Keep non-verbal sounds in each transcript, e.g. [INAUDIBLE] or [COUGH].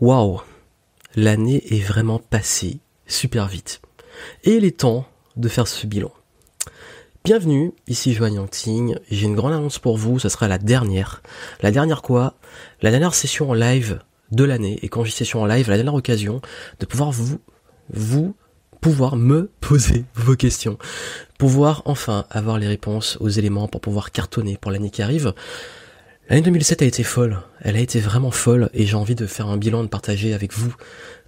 Waouh L'année est vraiment passée super vite. Et il est temps de faire ce bilan. Bienvenue, ici Joanne Yangting. J'ai une grande annonce pour vous, ce sera la dernière. La dernière quoi? La dernière session en live de l'année. Et quand dis session en live, la dernière occasion de pouvoir vous, vous, pouvoir me [LAUGHS] poser vos questions. Pouvoir enfin avoir les réponses aux éléments pour pouvoir cartonner pour l'année qui arrive. L'année 2007 a été folle, elle a été vraiment folle et j'ai envie de faire un bilan, de partager avec vous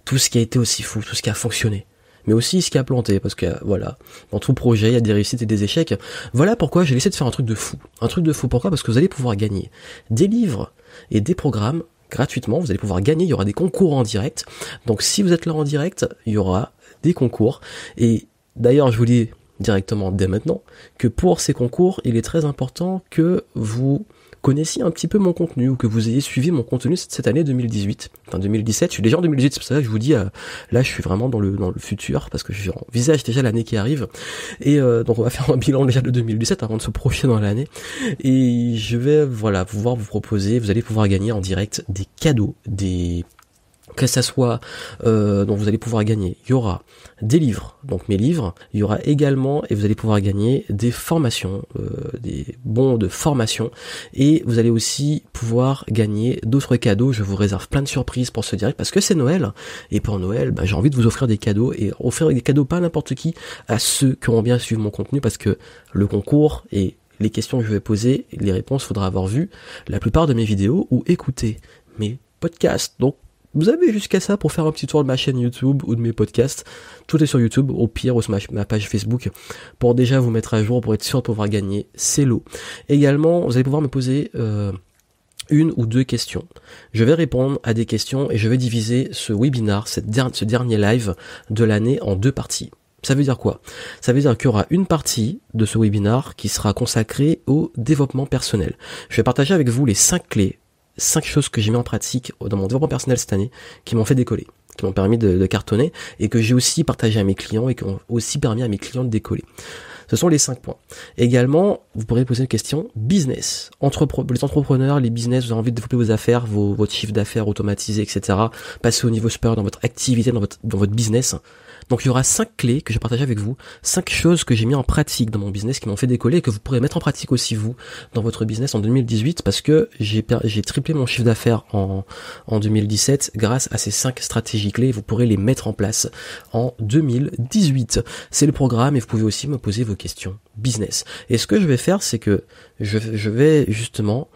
tout ce qui a été aussi fou, tout ce qui a fonctionné, mais aussi ce qui a planté, parce que voilà, dans tout projet, il y a des réussites et des échecs. Voilà pourquoi j'ai essayé de faire un truc de fou. Un truc de fou, pourquoi? Parce que vous allez pouvoir gagner des livres et des programmes gratuitement, vous allez pouvoir gagner, il y aura des concours en direct. Donc si vous êtes là en direct, il y aura des concours. Et d'ailleurs, je vous dis directement dès maintenant que pour ces concours, il est très important que vous connaissiez un petit peu mon contenu ou que vous ayez suivi mon contenu cette année 2018. Enfin 2017, je suis déjà en 2018, c'est pour ça que je vous dis euh, là je suis vraiment dans le dans le futur parce que je visage déjà l'année qui arrive et euh, donc on va [LAUGHS] faire un bilan déjà de 2017 avant de se projeter dans l'année et je vais voilà pouvoir vous proposer, vous allez pouvoir gagner en direct des cadeaux, des que ça soit euh, dont vous allez pouvoir gagner. Il y aura des livres, donc mes livres. Il y aura également et vous allez pouvoir gagner des formations, euh, des bons de formation, et vous allez aussi pouvoir gagner d'autres cadeaux. Je vous réserve plein de surprises pour ce direct parce que c'est Noël et pour Noël, bah, j'ai envie de vous offrir des cadeaux et offrir des cadeaux pas n'importe qui à ceux qui auront bien suivi mon contenu parce que le concours et les questions que je vais poser, les réponses, faudra avoir vu la plupart de mes vidéos ou écouter mes podcasts. Donc vous avez jusqu'à ça pour faire un petit tour de ma chaîne YouTube ou de mes podcasts. Tout est sur YouTube, au pire, ou sur ma, page Facebook, pour déjà vous mettre à jour, pour être sûr de pouvoir gagner ces lots. Également, vous allez pouvoir me poser euh, une ou deux questions. Je vais répondre à des questions et je vais diviser ce webinar, ce dernier live de l'année en deux parties. Ça veut dire quoi? Ça veut dire qu'il y aura une partie de ce webinar qui sera consacrée au développement personnel. Je vais partager avec vous les cinq clés cinq choses que j'ai mis en pratique dans mon développement personnel cette année qui m'ont fait décoller, qui m'ont permis de, cartonner et que j'ai aussi partagé à mes clients et qui ont aussi permis à mes clients de décoller. Ce sont les cinq points. Également, vous pourrez poser une question business. Les entrepreneurs, les business, vous avez envie de développer vos affaires, vos, votre chiffre d'affaires automatisé, etc. Passer au niveau supérieur dans votre activité, dans votre, dans votre business. Donc il y aura cinq clés que je partage avec vous, cinq choses que j'ai mis en pratique dans mon business qui m'ont fait décoller et que vous pourrez mettre en pratique aussi vous dans votre business en 2018 parce que j'ai j'ai triplé mon chiffre d'affaires en en 2017 grâce à ces cinq stratégies clés. Vous pourrez les mettre en place en 2018. C'est le programme et vous pouvez aussi me poser vos questions business. Et ce que je vais faire, c'est que je vais justement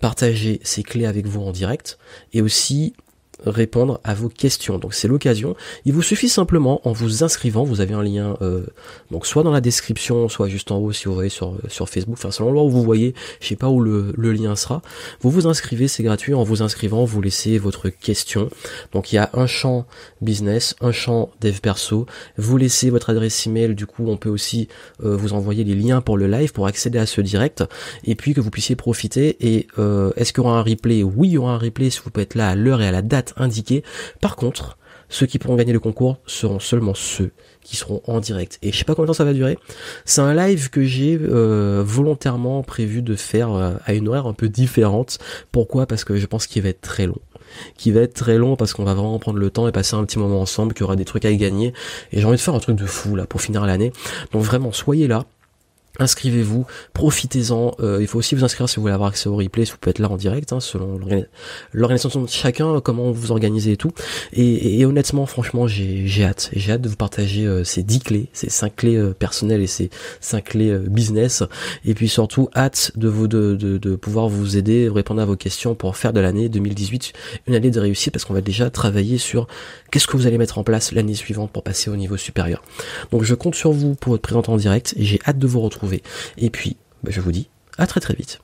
partager ces clés avec vous en direct et aussi répondre à vos questions. Donc c'est l'occasion. Il vous suffit simplement en vous inscrivant, vous avez un lien euh, donc soit dans la description, soit juste en haut si vous voyez sur sur Facebook, enfin selon l'endroit où vous voyez, je sais pas où le, le lien sera. Vous vous inscrivez, c'est gratuit. En vous inscrivant, vous laissez votre question. Donc il y a un champ business, un champ dev perso. Vous laissez votre adresse email. Du coup, on peut aussi euh, vous envoyer les liens pour le live pour accéder à ce direct et puis que vous puissiez profiter. Et euh, est-ce qu'il y aura un replay? Oui, il y aura un replay si vous pouvez être là à l'heure et à la date indiqué. Par contre, ceux qui pourront gagner le concours seront seulement ceux qui seront en direct. Et je sais pas combien de temps ça va durer. C'est un live que j'ai euh, volontairement prévu de faire euh, à une horaire un peu différente. Pourquoi? Parce que je pense qu'il va être très long qui va être très long parce qu'on va vraiment prendre le temps et passer un petit moment ensemble, qu'il y aura des trucs à y gagner. Et j'ai envie de faire un truc de fou là pour finir l'année. Donc vraiment, soyez là inscrivez-vous, profitez-en. Euh, il faut aussi vous inscrire si vous voulez avoir accès au replay, si vous pouvez être là en direct, hein, selon l'organisation de chacun, comment vous organisez et tout. Et, honnêtement, franchement, j'ai hâte. J'ai hâte de vous partager euh, ces 10 clés, ces 5 clés euh, personnelles et ces 5 clés business. Et puis surtout, hâte de vous de, de, pouvoir vous aider, répondre à vos questions pour faire de l'année 2018 une année de réussite parce qu'on va déjà travailler sur qu'est-ce que vous allez mettre en place l'année suivante pour passer au niveau supérieur. Donc je compte sur vous pour votre présenter en direct et j'ai hâte de vous et puis, bah, je vous dis à très très vite.